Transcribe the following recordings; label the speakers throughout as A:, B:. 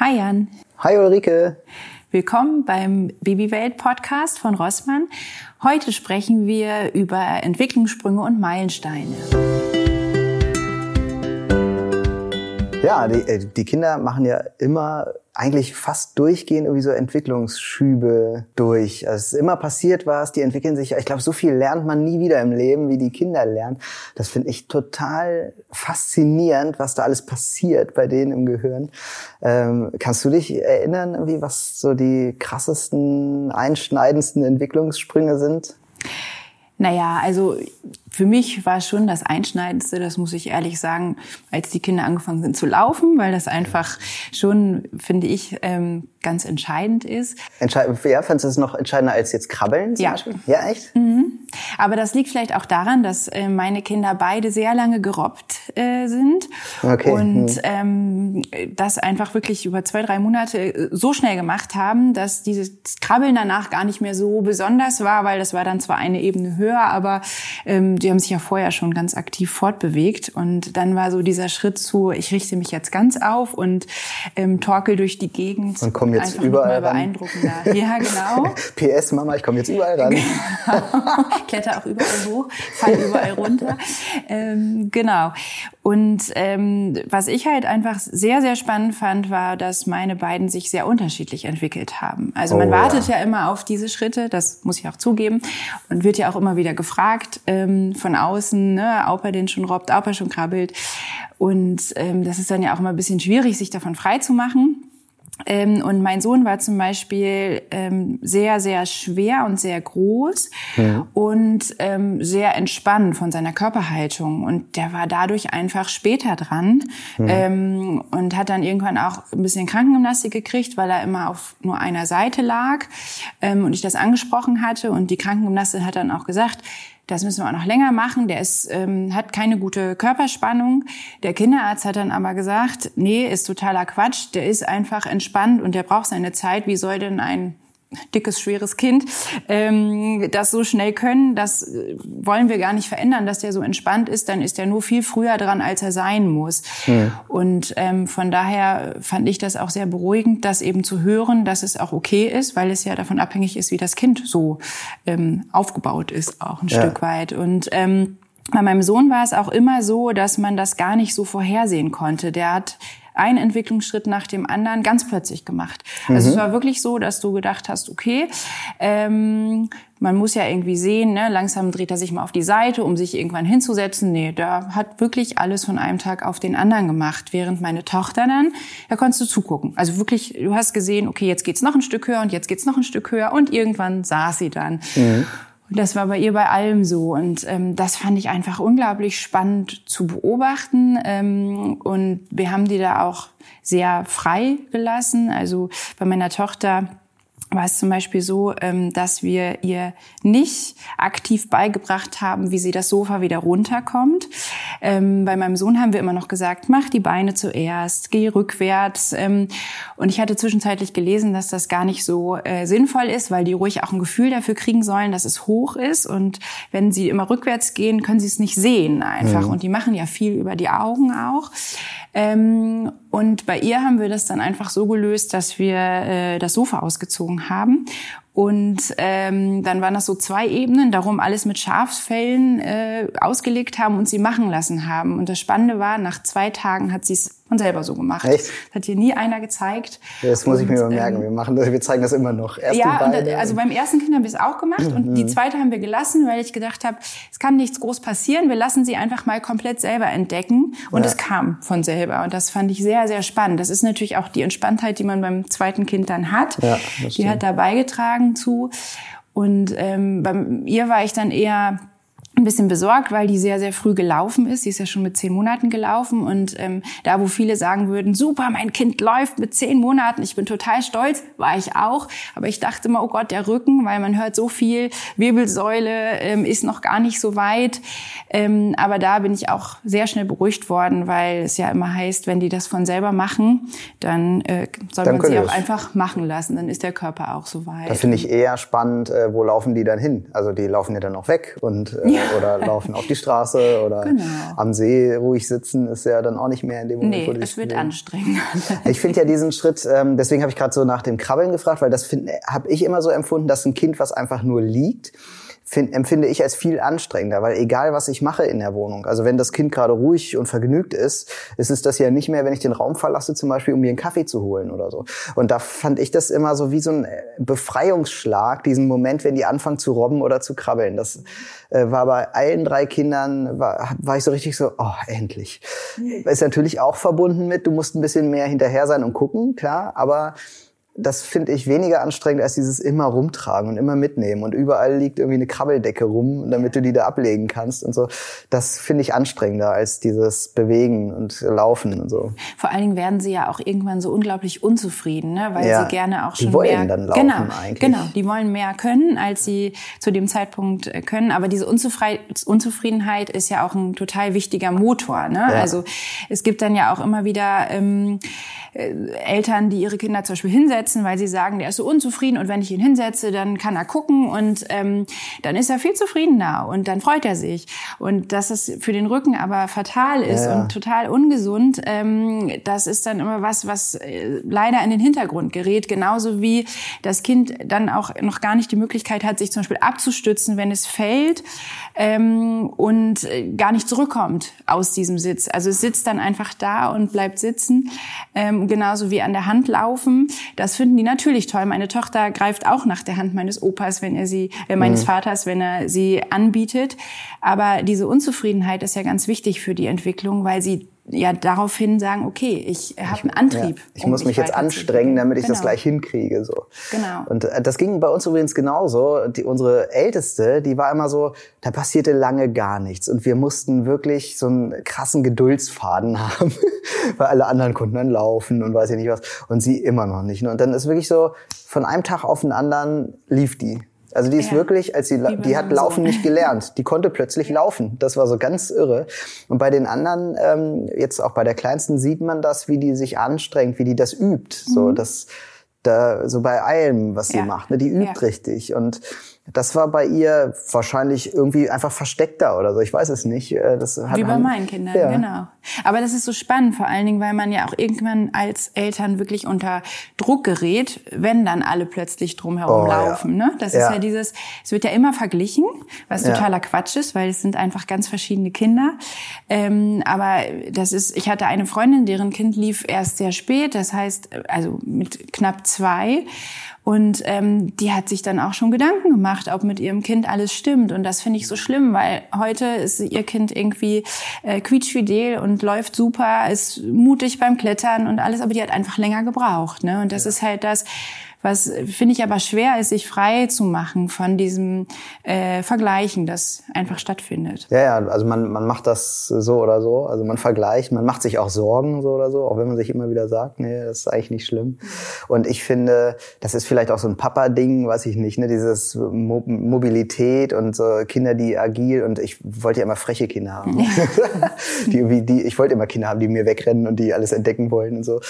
A: Hi Jan.
B: Hi Ulrike.
A: Willkommen beim Babywelt Podcast von Rossmann. Heute sprechen wir über Entwicklungssprünge und Meilensteine.
B: Ja, die, äh, die Kinder machen ja immer eigentlich fast durchgehend irgendwie so Entwicklungsschübe durch. Also es ist immer passiert was, die entwickeln sich. Ich glaube, so viel lernt man nie wieder im Leben, wie die Kinder lernen. Das finde ich total faszinierend, was da alles passiert bei denen im Gehirn. Ähm, kannst du dich erinnern, wie was so die krassesten, einschneidendsten Entwicklungssprünge sind?
A: Naja, also für mich war schon das Einschneidendste, das muss ich ehrlich sagen, als die Kinder angefangen sind zu laufen, weil das einfach schon, finde ich, ähm, ganz entscheidend ist.
B: Entscheidend, ja, findest du es noch entscheidender als jetzt Krabbeln zum
A: ja.
B: Beispiel? Ja, echt?
A: Mhm. Aber das liegt vielleicht auch daran, dass äh, meine Kinder beide sehr lange gerobbt äh, sind
B: okay.
A: und
B: mhm.
A: ähm, das einfach wirklich über zwei, drei Monate äh, so schnell gemacht haben, dass dieses Krabbeln danach gar nicht mehr so besonders war, weil das war dann zwar eine Ebene höher, aber ähm, die haben sich ja vorher schon ganz aktiv fortbewegt und dann war so dieser Schritt zu, ich richte mich jetzt ganz auf und ähm, torkel durch die Gegend.
B: Und komm jetzt überall ran.
A: beeindruckender. Ja, genau.
B: PS, Mama, ich komme jetzt überall ran.
A: Genau. Kletter auch überall hoch, fall überall runter. Ähm, genau. Und ähm, was ich halt einfach sehr, sehr spannend fand, war, dass meine beiden sich sehr unterschiedlich entwickelt haben. Also man
B: Oh,
A: wartet
B: ja.
A: ja immer auf diese Schritte, das muss ich auch zugeben, und wird ja auch immer wieder gefragt ähm, von außen, ne, ob er den schon robbt, ob er schon krabbelt. Und ähm, das ist dann ja auch immer ein bisschen schwierig, sich davon frei zu machen. Ähm, und mein Sohn war zum Beispiel ähm, sehr, sehr schwer und sehr groß und ähm, sehr entspannt von seiner Körperhaltung. Und der war dadurch einfach später dran ähm, und hat dann irgendwann auch ein bisschen Krankengymnastik gekriegt, weil er immer auf nur einer Seite lag ähm, und ich das angesprochen hatte. Und die Krankengymnastin hat dann auch gesagt, das müssen wir auch noch länger machen. Der ist, ähm, hat keine gute Körperspannung. Der Kinderarzt hat dann aber gesagt, nee, ist totaler Quatsch. Der ist einfach entspannt und der braucht seine Zeit. Wie soll denn ein dickes, schweres Kind ähm, das so schnell können? Das äh, wollen wir gar nicht verändern, dass der so entspannt ist. Dann ist er nur viel früher dran, als er sein muss. Und ähm, von daher fand ich das auch sehr beruhigend, das eben zu hören, dass es auch okay ist, weil es ja davon abhängig ist, wie das Kind so ähm, aufgebaut ist, auch ein
B: Ja.
A: Stück weit. Und ähm, bei meinem Sohn war es auch immer so, dass man das gar nicht so vorhersehen konnte. Der hat einen Entwicklungsschritt nach dem anderen ganz plötzlich gemacht. Also es war wirklich so, dass du gedacht hast, okay, ähm, man muss ja irgendwie sehen, ne, langsam dreht er sich mal auf die Seite, um sich irgendwann hinzusetzen. Nee, der hat wirklich alles von einem Tag auf den anderen gemacht. Während meine Tochter dann, da konntest du zugucken. Also wirklich, du hast gesehen, okay, jetzt geht's noch ein Stück höher und jetzt geht's noch ein Stück höher und irgendwann saß sie dann. Und das war bei ihr bei allem so. Und ähm, das fand ich einfach unglaublich spannend zu beobachten. Ähm, und wir haben die da auch sehr frei gelassen. Also bei meiner Tochter war es zum Beispiel so, ähm, dass wir ihr nicht aktiv beigebracht haben, wie sie das Sofa wieder runterkommt. Ähm, bei meinem Sohn haben wir immer noch gesagt, mach die Beine zuerst, geh rückwärts. Ähm, und ich hatte zwischenzeitlich gelesen, dass das gar nicht so äh, sinnvoll ist, weil die ruhig auch ein Gefühl dafür kriegen sollen, dass es hoch ist. Und wenn sie immer rückwärts gehen, können sie es nicht sehen einfach. Und die machen ja viel über die Augen auch. Ähm, und bei ihr haben wir das dann einfach so gelöst, dass wir äh, das Sofa ausgezogen haben. Und ähm, dann waren das so zwei Ebenen, darum alles mit Schafsfällen äh, ausgelegt haben und sie machen lassen haben. Und das Spannende war, nach zwei Tagen hat sie es von selber so gemacht.
B: Echt?
A: Das hat ihr nie einer gezeigt.
B: Das muss ich mir
A: Und,
B: mal merken.
A: ähm,
B: Wir machen das, wir zeigen das immer noch. Erst
A: ja, und,
B: Beine.
A: also beim ersten Kind haben wir es auch gemacht und die zweite haben wir gelassen, weil ich gedacht habe, es kann nichts groß passieren. Wir lassen sie einfach mal komplett selber entdecken. Und
B: Ja.
A: es kam von selber. Und das fand ich sehr, sehr spannend. Das ist natürlich auch die Entspanntheit, die man beim zweiten Kind dann hat.
B: Ja, das
A: die hat da beigetragen zu. Und ähm, bei ihr war ich dann eher bisschen besorgt, weil die sehr, sehr früh gelaufen ist. Sie ist ja schon mit zehn Monaten gelaufen. Und ähm, da, wo viele sagen würden, super, mein Kind läuft mit zehn Monaten, ich bin total stolz, war ich auch. Aber ich dachte immer, oh Gott, der Rücken, weil man hört so viel, Wirbelsäule ähm, ist noch gar nicht so weit. Ähm, aber da bin ich auch sehr schnell beruhigt worden, weil es ja immer heißt, wenn die das von selber machen, dann äh, soll
B: Dann
A: man sie
B: die
A: auch
B: es.
A: einfach machen lassen. Dann ist der Körper auch so weit.
B: Das finde ich eher spannend, äh, wo laufen die dann hin? Also die laufen ja dann auch weg und äh,
A: Ja.
B: Oder laufen auf die Straße oder
A: Genau.
B: am See ruhig sitzen, ist ja dann auch nicht mehr in dem Moment.
A: Nee,
B: wo
A: es wird anstrengend.
B: ich finde ja diesen Schritt, ähm, deswegen habe ich gerade so nach dem Krabbeln gefragt, weil das habe ich immer so empfunden, dass ein Kind, was einfach nur liegt, find, empfinde ich als viel anstrengender, weil egal was ich mache in der Wohnung, also wenn das Kind gerade ruhig und vergnügt ist, ist es das ja nicht mehr, wenn ich den Raum verlasse, zum Beispiel, um mir einen Kaffee zu holen oder so. Und da fand ich das immer so wie so ein äh, Befreiungsschlag, diesen Moment, wenn die anfangen zu robben oder zu krabbeln. Das äh, war bei allen drei Kindern, war, war ich so richtig so, oh, endlich. Ist natürlich auch verbunden mit, du musst ein bisschen mehr hinterher sein und gucken, klar, aber das finde ich weniger anstrengend als dieses immer rumtragen und immer mitnehmen und überall liegt irgendwie eine Krabbeldecke rum, damit du die da ablegen kannst und so. Das finde ich anstrengender als dieses Bewegen und Laufen und so.
A: Vor allen Dingen werden sie ja auch irgendwann so unglaublich unzufrieden, ne? weil
B: Ja,
A: sie gerne auch
B: die
A: schon
B: wollen
A: mehr
B: dann laufen
A: genau,
B: eigentlich.
A: genau, die wollen mehr können, als sie zu dem Zeitpunkt äh, können. Aber diese Unzufrei Unzufriedenheit ist ja auch ein total wichtiger Motor. Ne?
B: Ja.
A: Also es gibt dann ja auch immer wieder ähm, äh, Eltern, die ihre Kinder zum Beispiel hinsetzen, weil sie sagen, der ist so unzufrieden und wenn ich ihn hinsetze, dann kann er gucken und ähm, dann ist er viel zufriedener und dann freut er sich. Und dass es für den Rücken aber fatal ist
B: Ja, ja.
A: und total ungesund, ähm, das ist dann immer was, was äh, leider in den Hintergrund gerät. Genauso wie das Kind dann auch noch gar nicht die Möglichkeit hat, sich zum Beispiel abzustützen, wenn es fällt ähm, und äh, gar nicht zurückkommt aus diesem Sitz. Also es sitzt dann einfach da und bleibt sitzen, ähm, genauso wie an der Hand laufen. Das finden die natürlich toll. Meine Tochter greift auch nach der Hand meines Opas, wenn er sie, äh, meines Vaters, wenn er sie anbietet. Aber diese Unzufriedenheit ist ja ganz wichtig für die Entwicklung, weil sie ja daraufhin sagen, okay, ich habe einen Antrieb.
B: Ja, ich
A: um
B: muss mich jetzt anstrengen, damit ich das
A: Genau.
B: gleich hinkriege. So.
A: Genau.
B: Und äh, das ging bei uns übrigens genauso. Die, unsere Älteste, die war immer so, da passierte lange gar nichts. Und wir mussten wirklich so einen krassen Geduldsfaden haben, weil alle anderen konnten dann laufen und weiß ich nicht was. Und sie immer noch nicht. Und dann ist wirklich so, von einem Tag auf den anderen lief die. Also die ist
A: Ja.
B: wirklich, als sie, die hat Laufen
A: Sohn.
B: nicht gelernt. Die konnte plötzlich laufen. Das war so ganz irre. Und bei den anderen, ähm, jetzt auch bei der Kleinsten, sieht man das, wie die sich anstrengt, wie die das übt. So, das, da, so bei allem, was sie
A: Mhm. Ja.
B: macht. Ne? Die übt
A: Ja.
B: richtig. Und das war bei ihr wahrscheinlich irgendwie einfach versteckter oder so. Ich weiß es nicht. Äh, Das hat
A: Wie bei meinen Kindern,
B: ja.
A: genau. Aber das ist so spannend, vor allen Dingen, weil man ja auch irgendwann als Eltern wirklich unter Druck gerät, wenn dann alle plötzlich drumherum
B: Oh, ja.
A: laufen. Ne? Das
B: Ja.
A: ist ja dieses, es wird ja immer verglichen, was
B: Ja.
A: totaler Quatsch ist, weil es sind einfach ganz verschiedene Kinder. Ähm, aber das ist, ich hatte eine Freundin, deren Kind lief erst sehr spät, das heißt, also mit knapp zwei. Und ähm, die hat sich dann auch schon Gedanken gemacht, ob mit ihrem Kind alles stimmt. Und das finde ich so schlimm, weil heute ist ihr Kind irgendwie äh, quietschfidel und läuft super, ist mutig beim Klettern und alles, aber die hat einfach länger gebraucht. Ne? Und das ist halt das, was finde ich aber schwer ist, sich frei zu machen von diesem äh, Vergleichen, das einfach stattfindet.
B: Ja, ja, also man, man macht das so oder so. Also man vergleicht, man macht sich auch Sorgen so oder so, auch wenn man sich immer wieder sagt, nee, das ist eigentlich nicht schlimm. Und ich finde, das ist vielleicht auch so ein Papa-Ding, weiß ich nicht, ne, dieses Mo Mobilität und so Kinder, die agil und ich wollte ja immer freche Kinder haben. die, irgendwie- die, ich wollte immer Kinder haben, die mir wegrennen und die alles entdecken wollen und so.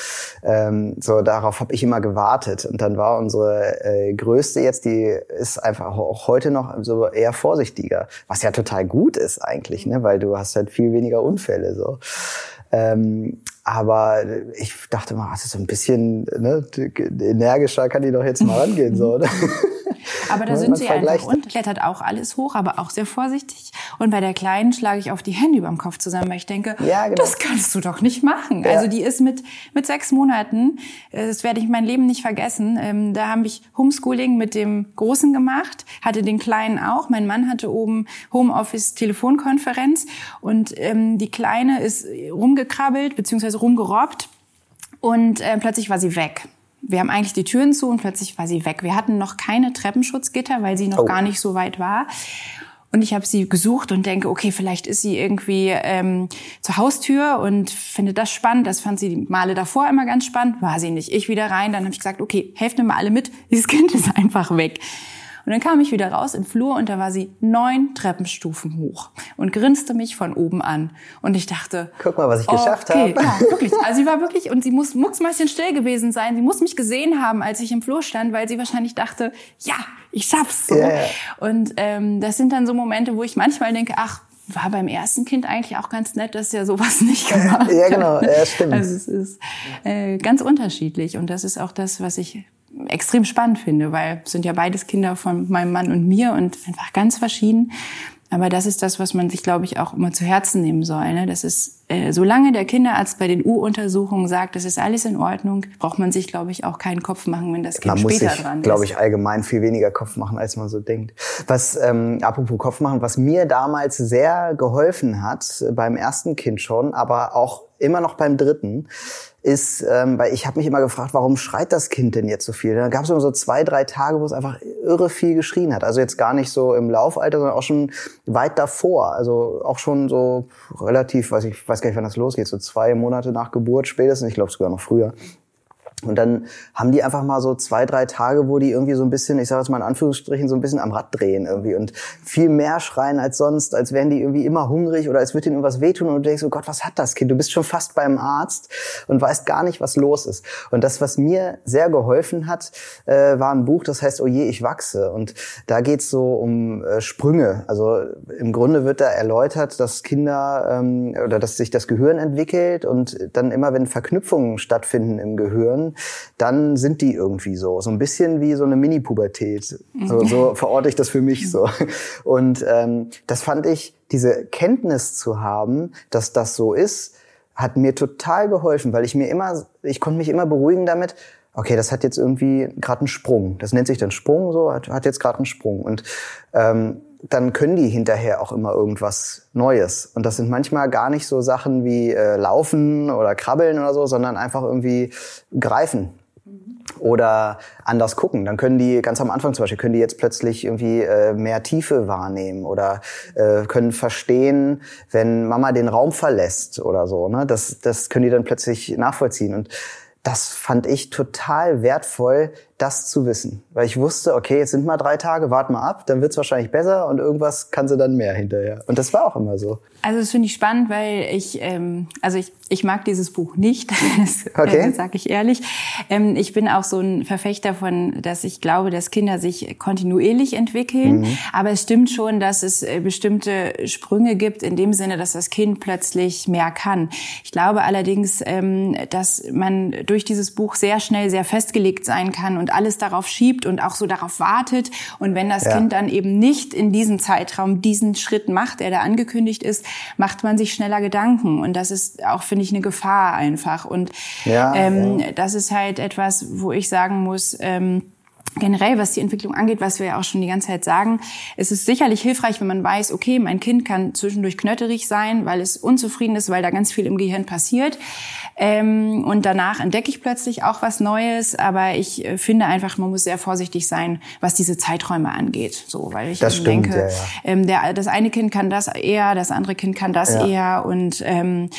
B: Ähm, so darauf habe ich immer gewartet. Und dann war unsere äh, größte jetzt, die ist einfach auch heute noch so eher vorsichtiger, was ja total gut ist eigentlich, ne, weil du hast halt viel weniger Unfälle so. Ähm, aber ich dachte mal, ist so ein bisschen ne, energischer kann die doch jetzt mal rangehen so. Ne?
A: Aber da
B: Man-
A: sind sie einfach und klettert auch alles hoch, aber auch sehr vorsichtig. Und bei der Kleinen schlage ich auf die Hände überm Kopf zusammen, weil ich denke,
B: Ja, genau.
A: das kannst du doch nicht machen.
B: Ja.
A: Also die ist mit, mit sechs Monaten, äh, das werde ich mein Leben nicht vergessen, ähm, da habe ich Homeschooling mit dem Großen gemacht, hatte den Kleinen auch. Mein Mann hatte oben Homeoffice-Telefonkonferenz und ähm, die Kleine ist rumgekrabbelt bzw. rumgerobbt und äh, plötzlich war sie weg. Wir haben eigentlich die Türen zu und plötzlich war sie weg. Wir hatten noch keine Treppenschutzgitter, weil sie noch
B: Oh.
A: gar nicht so weit war. Und ich habe sie gesucht und denke, okay, vielleicht ist sie irgendwie ähm, zur Haustür und finde das spannend. Das fand sie die Male davor immer ganz spannend. War sie nicht. Ich wieder rein. Dann habe ich gesagt, okay, helft mir mal alle mit. Dieses Kind ist einfach weg. Und dann kam ich wieder raus im Flur und da war sie neun Treppenstufen hoch und grinste mich von oben an. Und ich dachte,
B: guck mal, was ich geschafft
A: okay,
B: habe.
A: Ja, wirklich. Also sie war wirklich, und sie muss mucksmäuschen still gewesen sein. Sie muss mich gesehen haben, als ich im Flur stand, weil sie wahrscheinlich dachte, ja, ich schaff's so.
B: Yeah.
A: Und ähm, das sind dann so Momente, wo ich manchmal denke, ach, war beim ersten Kind eigentlich auch ganz nett, dass er sowas nicht gemacht hat.
B: Ja, genau, ja, stimmt.
A: Also es ist äh, ganz unterschiedlich und das ist auch das, was ich extrem spannend finde, weil es sind ja beides Kinder von meinem Mann und mir und einfach ganz verschieden. Aber das ist das, was man sich, glaube ich, auch immer zu Herzen nehmen soll. Ne? Das ist, äh, solange der Kinderarzt bei den U-Untersuchungen sagt, das ist alles in Ordnung, braucht man sich, glaube ich, auch keinen Kopf machen, wenn das Kind
B: man muss
A: später
B: sich,
A: dran ist.
B: glaube ich, allgemein viel weniger Kopf machen, als man so denkt. Was, ähm, apropos Kopf machen, was mir damals sehr geholfen hat, äh, beim ersten Kind schon, aber auch immer noch beim dritten, ist, ähm, weil ich habe mich immer gefragt, warum schreit das Kind denn jetzt so viel? Da gab es immer so zwei, drei Tage, wo es einfach irre viel geschrien hat. Also jetzt gar nicht so im Laufalter, sondern auch schon weit davor. Also auch schon so relativ, weiß ich weiß gar nicht, wann das losgeht, so zwei Monate nach Geburt spätestens. Ich glaube sogar noch früher. Und dann haben die einfach mal so zwei, drei Tage, wo die irgendwie so ein bisschen, ich sage jetzt mal in Anführungsstrichen, so ein bisschen am Rad drehen irgendwie und viel mehr schreien als sonst, als wären die irgendwie immer hungrig oder als würde ihnen irgendwas wehtun und du denkst so, Gott, was hat das Kind? Du bist schon fast beim Arzt und weißt gar nicht, was los ist. Und das, was mir sehr geholfen hat, äh, war ein Buch, das heißt, Oh je, ich wachse. Und da geht's so um äh, Sprünge. Also im Grunde wird da erläutert, dass Kinder ähm, oder dass sich das Gehirn entwickelt und dann immer, wenn Verknüpfungen stattfinden im Gehirn, dann sind die irgendwie so. So ein bisschen wie so eine Mini-Pubertät. So, so verorte ich das für mich so. Und ähm, das fand ich, diese Kenntnis zu haben, dass das so ist, hat mir total geholfen, weil ich mir immer, ich konnte mich immer beruhigen damit, okay, das hat jetzt irgendwie gerade einen Sprung. Das nennt sich dann Sprung, so hat, hat jetzt gerade einen Sprung. Und ähm, dann können die hinterher auch immer irgendwas Neues. Und das sind manchmal gar nicht so Sachen wie äh, Laufen oder Krabbeln oder so, sondern einfach irgendwie greifen oder anders gucken. Dann können die ganz am Anfang zum Beispiel können die jetzt plötzlich irgendwie äh, mehr Tiefe wahrnehmen oder äh, können verstehen, wenn Mama den Raum verlässt oder so. Ne? Das, das können die dann plötzlich nachvollziehen und das fand ich total wertvoll, das zu wissen. Weil ich wusste, okay, jetzt sind mal drei Tage, wart mal ab, dann wird's wahrscheinlich besser und irgendwas kann sie dann mehr hinterher. Und das war auch immer so.
A: Also das finde ich spannend, weil ich, ähm, also ich, ich mag dieses Buch nicht, das
B: Okay.
A: sage ich ehrlich. Ähm, ich bin auch so ein Verfechter von, dass ich glaube, dass Kinder sich kontinuierlich entwickeln. Aber es stimmt schon, dass es äh, bestimmte Sprünge gibt, in dem Sinne, dass das Kind plötzlich mehr kann. Ich glaube allerdings, ähm, dass man durch dieses Buch sehr schnell sehr festgelegt sein kann und alles darauf schiebt und auch so darauf wartet. Und wenn das
B: Ja.
A: Kind dann eben nicht in diesem Zeitraum diesen Schritt macht, der da angekündigt ist, macht man sich schneller Gedanken. Und das ist auch, finde ich, eine Gefahr einfach. Und
B: Ja,
A: ähm, das ist halt etwas, wo ich sagen muss, ähm, generell, was die Entwicklung angeht, was wir ja auch schon die ganze Zeit sagen, es ist sicherlich hilfreich, wenn man weiß, okay, mein Kind kann zwischendurch knötterig sein, weil es unzufrieden ist, weil da ganz viel im Gehirn passiert. Ähm, und danach entdecke ich plötzlich auch was Neues. Aber ich äh, finde einfach, man muss sehr vorsichtig sein, was diese Zeiträume angeht. So, weil ich
B: stimmt,
A: denke,
B: ja, ja.
A: Ähm, der, das eine Kind kann das eher, das andere Kind kann das
B: Ja.
A: eher. Und ähm,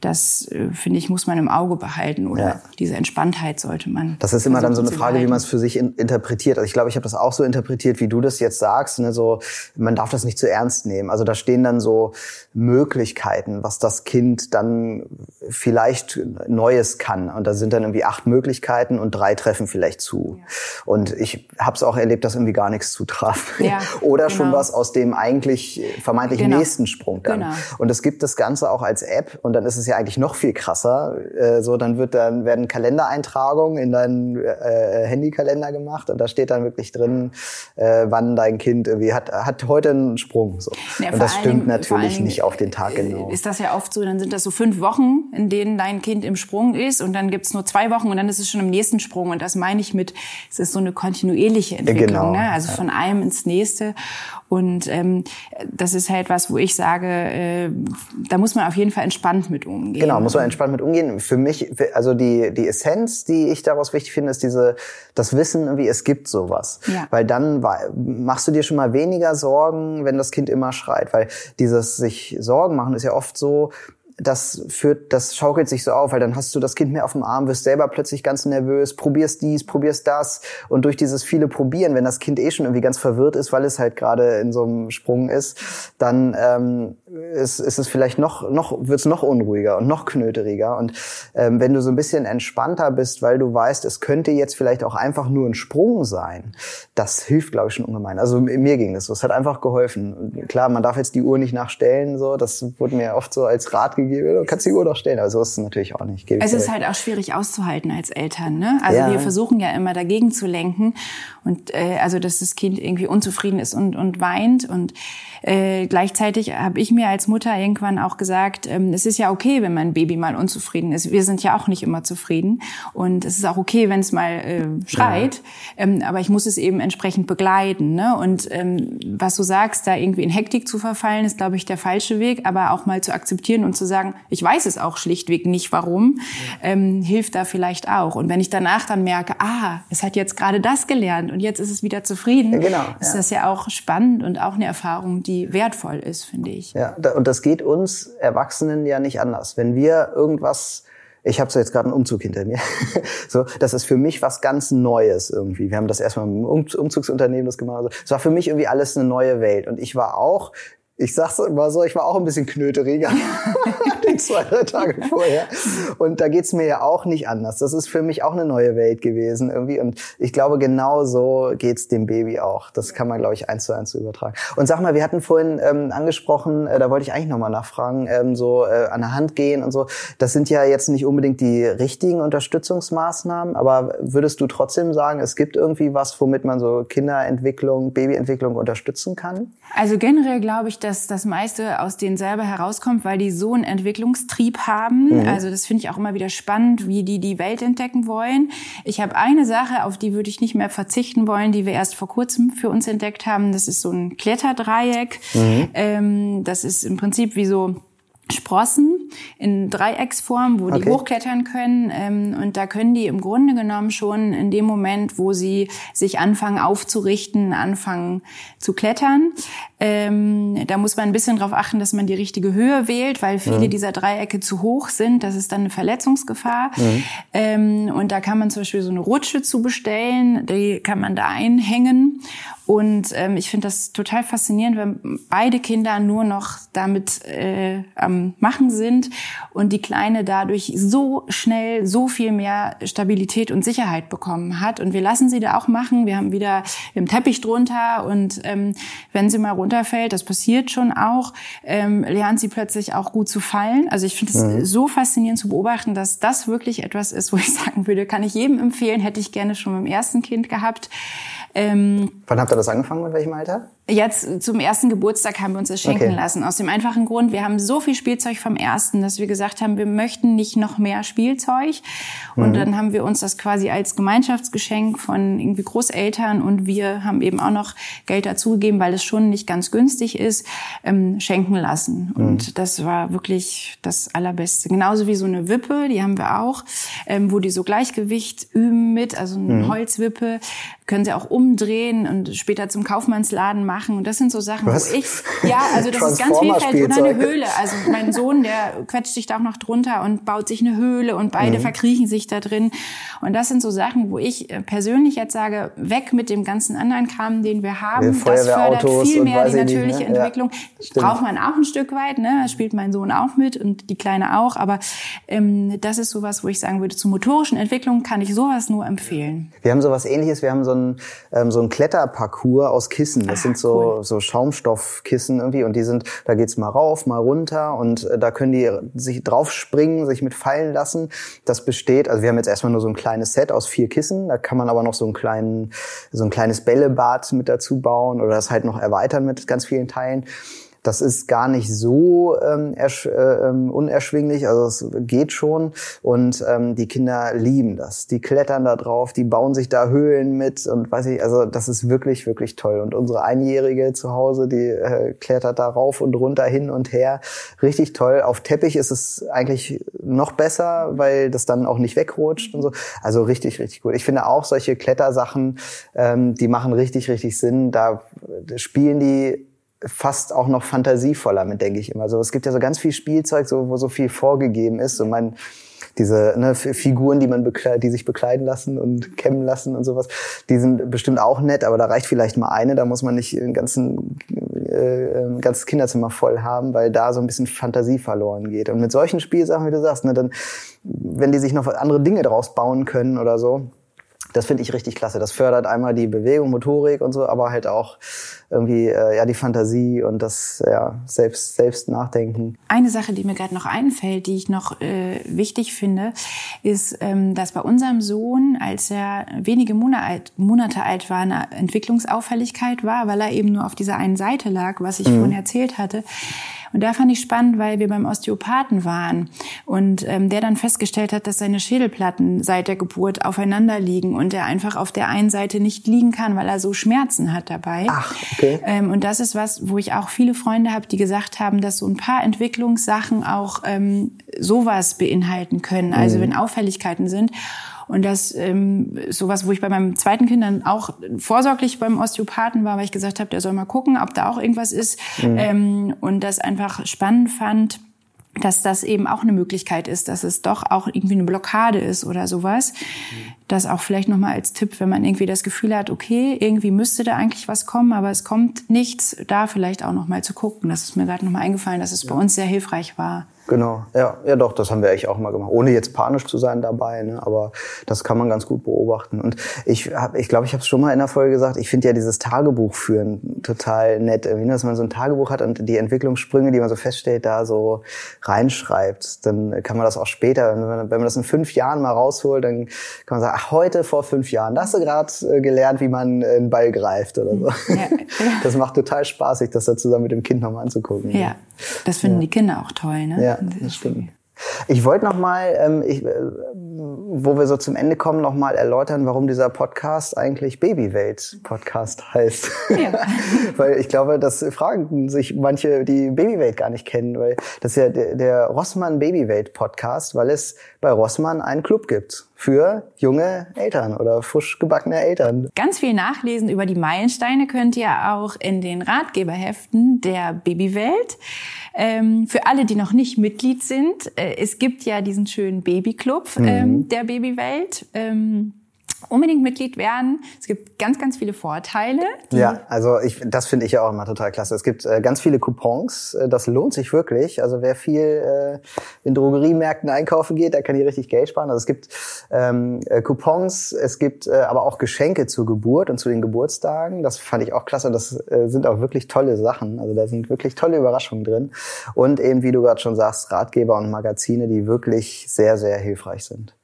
A: das, äh, finde ich, muss man im Auge behalten. Oder diese Entspanntheit sollte man.
B: Das ist immer dann so eine Frage, wie
A: behalten.
B: man es für sich in, interpretiert. Also ich glaube, ich habe das auch so interpretiert, wie du das jetzt sagst. Ne? So, man darf das nicht zu ernst nehmen. Also da stehen dann so Möglichkeiten, was das Kind dann vielleicht Neues kann. Und da sind dann irgendwie acht Möglichkeiten und drei treffen vielleicht zu. Und ich habe es auch erlebt, dass irgendwie gar nichts zutraf.
A: Ja,
B: Oder schon
A: genau.
B: was aus dem eigentlich vermeintlich
A: Genau.
B: nächsten Sprung dann.
A: Genau.
B: Und es gibt das Ganze auch als App und dann ist es ja eigentlich noch viel krasser. Äh, so, dann wird dann werden Kalendereintragungen in deinen äh, Handykalender gemacht und da steht dann wirklich drin, äh, wann dein Kind irgendwie hat hat heute einen Sprung. So.
A: Ja,
B: und das stimmt
A: Dingen-
B: natürlich nicht auf den Tag
A: äh,
B: genau.
A: Ist das ja oft so, dann sind das so fünf Wochen, in denen dein Kind im Sprung ist und dann gibt's nur zwei Wochen und dann ist es schon im nächsten Sprung. Und das meine ich mit, es ist so eine kontinuierliche Entwicklung,
B: Genau,
A: ne? also von einem ins nächste. Und ähm, das ist halt was, wo ich sage, äh, da muss man auf jeden Fall entspannt mit umgehen.
B: Genau, muss man entspannt mit umgehen. Für mich, also die, die Essenz, die ich daraus wichtig finde, ist diese, das Wissen, irgendwie, es gibt sowas.
A: Ja.
B: Weil dann machst du dir schon mal weniger Sorgen, wenn das Kind immer schreit. Weil dieses sich Sorgen machen ist ja oft so, das führt, das schaukelt sich so auf, weil dann hast du das Kind mehr auf dem Arm, wirst selber plötzlich ganz nervös, probierst dies, probierst das und durch dieses viele Probieren, wenn das Kind eh schon irgendwie ganz verwirrt ist, weil es halt gerade in so einem Sprung ist, dann ähm, ist, ist es vielleicht noch, noch wird es noch unruhiger und noch knöteriger und ähm, wenn du so ein bisschen entspannter bist, weil du weißt, es könnte jetzt vielleicht auch einfach nur ein Sprung sein, das hilft, glaube ich, schon ungemein. Also mir ging das so, es hat einfach geholfen. Klar, man darf jetzt die Uhr nicht nachstellen, so, das wurde mir oft so als Rat gegeben, du kannst die Uhr doch stellen, aber so ist es natürlich auch nicht.
A: es ist halt auch schwierig auszuhalten als Eltern, ne? Also ja. wir versuchen ja immer dagegen zu lenken und äh, also dass das Kind irgendwie unzufrieden ist und und weint und äh, gleichzeitig habe ich mir als Mutter irgendwann auch gesagt, ähm, es ist ja okay, wenn mein Baby mal unzufrieden ist. Wir sind ja auch nicht immer zufrieden und es ist auch okay, wenn es mal äh, schreit, ja. ähm, aber ich muss es eben entsprechend begleiten. Ne? Und ähm, was du sagst, da irgendwie in Hektik zu verfallen, ist, glaube ich, der falsche Weg, aber auch mal zu akzeptieren und zu sagen, ich weiß es auch schlichtweg nicht, warum, ja. ähm, hilft da vielleicht auch. Und wenn ich danach dann merke, ah, es hat jetzt gerade das gelernt und jetzt ist es wieder zufrieden, ja, genau, ist das ja auch spannend und auch eine Erfahrung, die wertvoll ist, finde ich.
B: Ja, und das geht uns Erwachsenen ja nicht anders. Wenn wir irgendwas ich habe so jetzt gerade einen Umzug hinter mir. so, das ist für mich was ganz Neues irgendwie. Wir haben das erstmal im Umzugsunternehmen das gemacht. Es war für mich irgendwie alles eine neue Welt und ich war auch ich sag's immer so, ich war auch ein bisschen knöteriger zwei, drei Tage vorher. Und da geht's mir ja auch nicht anders. Das ist für mich auch eine neue Welt gewesen irgendwie. Und ich glaube, genau so geht's dem Baby auch. Das kann man, glaube ich, eins zu eins übertragen. Und sag mal, wir hatten vorhin ähm, angesprochen, äh, da wollte ich eigentlich nochmal nachfragen, ähm, so äh, an der Hand gehen und so. Das sind ja jetzt nicht unbedingt die richtigen Unterstützungsmaßnahmen, aber würdest du trotzdem sagen, es gibt irgendwie was, womit man so Kinderentwicklung, Babyentwicklung unterstützen kann?
A: Also generell glaube ich, dass das meiste aus denen selber herauskommt, weil die so einen Entwicklungstrieb haben. Mhm. Also das finde ich auch immer wieder spannend, wie die die Welt entdecken wollen. Ich habe eine Sache, auf die würde ich nicht mehr verzichten wollen, die wir erst vor kurzem für uns entdeckt haben. Das ist so ein Kletterdreieck. Mhm. Ähm, das ist im Prinzip wie so Sprossen in Dreiecksform, wo okay. die hochklettern können. Ähm, und da können die im Grunde genommen schon in dem Moment, wo sie sich anfangen aufzurichten, anfangen zu klettern. Ähm, da muss man ein bisschen darauf achten, dass man die richtige Höhe wählt, weil viele mhm. dieser Dreiecke zu hoch sind. Das ist dann eine Verletzungsgefahr. Mhm. Ähm, und da kann man zum Beispiel so eine Rutsche zu bestellen, die kann man da einhängen. Und ähm, ich finde das total faszinierend, wenn beide Kinder nur noch damit äh, am Machen sind und die Kleine dadurch so schnell so viel mehr Stabilität und Sicherheit bekommen hat. Und wir lassen sie da auch machen. Wir haben wieder im Teppich drunter und ähm, wenn sie mal runterfällt, das passiert schon auch, ähm, lernt sie plötzlich auch gut zu fallen. Also ich finde es mhm. so faszinierend zu beobachten, dass das wirklich etwas ist, wo ich sagen würde, kann ich jedem empfehlen, hätte ich gerne schon beim ersten Kind gehabt.
B: Ähm, Wann habt ihr das angefangen? Mit welchem Alter?
A: Jetzt zum ersten Geburtstag haben wir uns das schenken okay. lassen. Aus dem einfachen Grund, wir haben so viel Spielzeug vom ersten, dass wir gesagt haben, wir möchten nicht noch mehr Spielzeug. Und mhm. dann haben wir uns das quasi als Gemeinschaftsgeschenk von irgendwie Großeltern und wir haben eben auch noch Geld dazugegeben, weil es schon nicht ganz günstig ist, ähm, schenken lassen. Mhm. Und das war wirklich das Allerbeste. Genauso wie so eine Wippe, die haben wir auch, ähm, wo die so Gleichgewicht üben mit, also eine mhm. Holzwippe, können sie auch umdrehen und später zum Kaufmannsladen machen. Und das sind so Sachen, Was? wo ich, ja, also das ist ganz vielfältig. Oder eine Höhle. Also mein Sohn, der quetscht sich da auch noch drunter und baut sich eine Höhle und beide mhm. verkriechen sich da drin. Und das sind so Sachen, wo ich äh, persönlich jetzt sage, weg mit dem ganzen anderen Kram, den wir haben. Ja, das fördert viel mehr die natürliche nicht, ne? Entwicklung. Ja, Braucht man auch ein Stück weit, ne? Das spielt mein Sohn auch mit und die Kleine auch. Aber ähm, das ist sowas, wo ich sagen würde, zur motorischen Entwicklung kann ich sowas nur empfehlen.
B: Wir haben sowas ähnliches. Wir haben so ein, ähm, so ein Kletterparcours aus Kissen. Das ah, sind so, cool. so Schaumstoffkissen irgendwie und die sind, da geht's mal rauf, mal runter und äh, da können die sich draufspringen, sich mit fallen lassen. Das besteht, also wir haben jetzt erstmal nur so ein kleines Set aus vier Kissen, da kann man aber noch so einen kleinen, so ein kleines Bällebad mit dazu bauen oder das halt noch erweitern mit ganz vielen Teilen. Das ist gar nicht so ähm, äh, ähm, unerschwinglich, also es geht schon. Und ähm, die Kinder lieben das. Die klettern da drauf, die bauen sich da Höhlen mit und weiß ich, also das ist wirklich, wirklich toll. Und unsere Einjährige zu Hause, die äh, klettert da rauf und runter, hin und her. Richtig toll. Auf Teppich ist es eigentlich noch besser, weil das dann auch nicht wegrutscht und so. Also richtig, richtig gut. Ich finde auch solche Klettersachen, ähm, die machen richtig, richtig Sinn. Da spielen die fast auch noch fantasievoller mit, denke ich immer. So, es gibt ja so ganz viel Spielzeug, so, wo so viel vorgegeben ist. So mein, diese ne, Figuren, die man die sich bekleiden lassen und kämmen lassen und sowas, die sind bestimmt auch nett, aber da reicht vielleicht mal eine, da muss man nicht ein ganzen, äh, ein ganzes Kinderzimmer voll haben, weil da so ein bisschen Fantasie verloren geht. Und mit solchen Spielsachen, wie du sagst, ne, dann, wenn die sich noch andere Dinge draus bauen können oder so, das finde ich richtig klasse. Das fördert einmal die Bewegung, Motorik und so, aber halt auch irgendwie äh, ja die Fantasie und das ja selbst selbst nachdenken.
A: Eine Sache, die mir gerade noch einfällt, die ich noch äh, wichtig finde, ist, ähm, dass bei unserem Sohn, als er wenige Monate alt, Monate alt war, eine Entwicklungsauffälligkeit war, weil er eben nur auf dieser einen Seite lag, was ich mhm. vorhin erzählt hatte. Und da fand ich spannend, weil wir beim Osteopathen waren und ähm, der dann festgestellt hat, dass seine Schädelplatten seit der Geburt aufeinander liegen und er einfach auf der einen Seite nicht liegen kann, weil er so Schmerzen hat dabei.
B: Ach, okay.
A: Ähm, und das ist was, wo ich auch viele Freunde habe, die gesagt haben, dass so ein paar Entwicklungssachen auch ähm, sowas beinhalten können, also mhm. wenn Auffälligkeiten sind. Und das ähm, sowas, wo ich bei meinem zweiten Kind dann auch vorsorglich beim Osteopathen war, weil ich gesagt habe, der soll mal gucken, ob da auch irgendwas ist. Mhm. Ähm, und das einfach spannend fand dass das eben auch eine Möglichkeit ist, dass es doch auch irgendwie eine Blockade ist oder sowas. Das auch vielleicht nochmal als Tipp, wenn man irgendwie das Gefühl hat, okay, irgendwie müsste da eigentlich was kommen, aber es kommt nichts, da vielleicht auch nochmal zu gucken. Das ist mir gerade nochmal eingefallen, dass es ja. bei uns sehr hilfreich war.
B: Genau, ja, ja doch, das haben wir eigentlich auch mal gemacht, ohne jetzt panisch zu sein dabei, ne? aber das kann man ganz gut beobachten. Und ich habe, ich glaube, ich habe es schon mal in der Folge gesagt, ich finde ja dieses Tagebuch führen total nett, irgendwie, ne? dass man so ein Tagebuch hat und die Entwicklungssprünge, die man so feststellt, da so reinschreibt. Dann kann man das auch später, wenn man, wenn man das in fünf Jahren mal rausholt, dann kann man sagen, ach, heute vor fünf Jahren, da hast du gerade äh, gelernt, wie man einen Ball greift oder so. Ja, ja. Das macht total Spaß, sich das da zusammen mit dem Kind nochmal anzugucken.
A: Ja, das finden ja. die Kinder auch toll, ne?
B: Ja das stimmt. Ich wollte noch mal, ähm, ich, äh, wo wir so zum Ende kommen, noch mal erläutern, warum dieser Podcast eigentlich Babywelt Podcast heißt. Ja. weil ich glaube, das fragen sich manche, die Babywelt gar nicht kennen, weil das ist ja der, der Rossmann Babywelt Podcast, weil es bei Rossmann einen Club gibt für junge Eltern oder frisch gebackene Eltern.
A: Ganz viel nachlesen über die Meilensteine könnt ihr auch in den Ratgeberheften der Babywelt. Ähm, für alle, die noch nicht Mitglied sind, äh, es gibt ja diesen schönen Babyclub ähm, mhm. der Babywelt. Ähm, unbedingt Mitglied werden. Es gibt ganz, ganz viele Vorteile.
B: Ja, also ich, das finde ich ja auch immer total klasse. Es gibt äh, ganz viele Coupons. Äh, das lohnt sich wirklich. Also wer viel äh, in Drogeriemärkten einkaufen geht, der kann hier richtig Geld sparen. Also es gibt ähm, äh, Coupons, es gibt äh, aber auch Geschenke zur Geburt und zu den Geburtstagen. Das fand ich auch klasse. Das äh, sind auch wirklich tolle Sachen. Also da sind wirklich tolle Überraschungen drin. Und eben, wie du gerade schon sagst, Ratgeber und Magazine, die wirklich sehr, sehr hilfreich sind.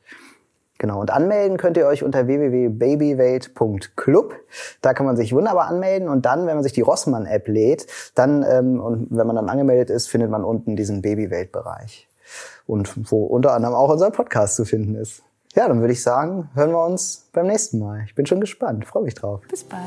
B: Genau, und anmelden könnt ihr euch unter www.babywelt.club. Da kann man sich wunderbar anmelden und dann, wenn man sich die Rossmann-App lädt, dann ähm, und wenn man dann angemeldet ist, findet man unten diesen Babywelt-Bereich. Und wo unter anderem auch unser Podcast zu finden ist. Ja, dann würde ich sagen, hören wir uns beim nächsten Mal. Ich bin schon gespannt, freue mich drauf.
A: Bis bald.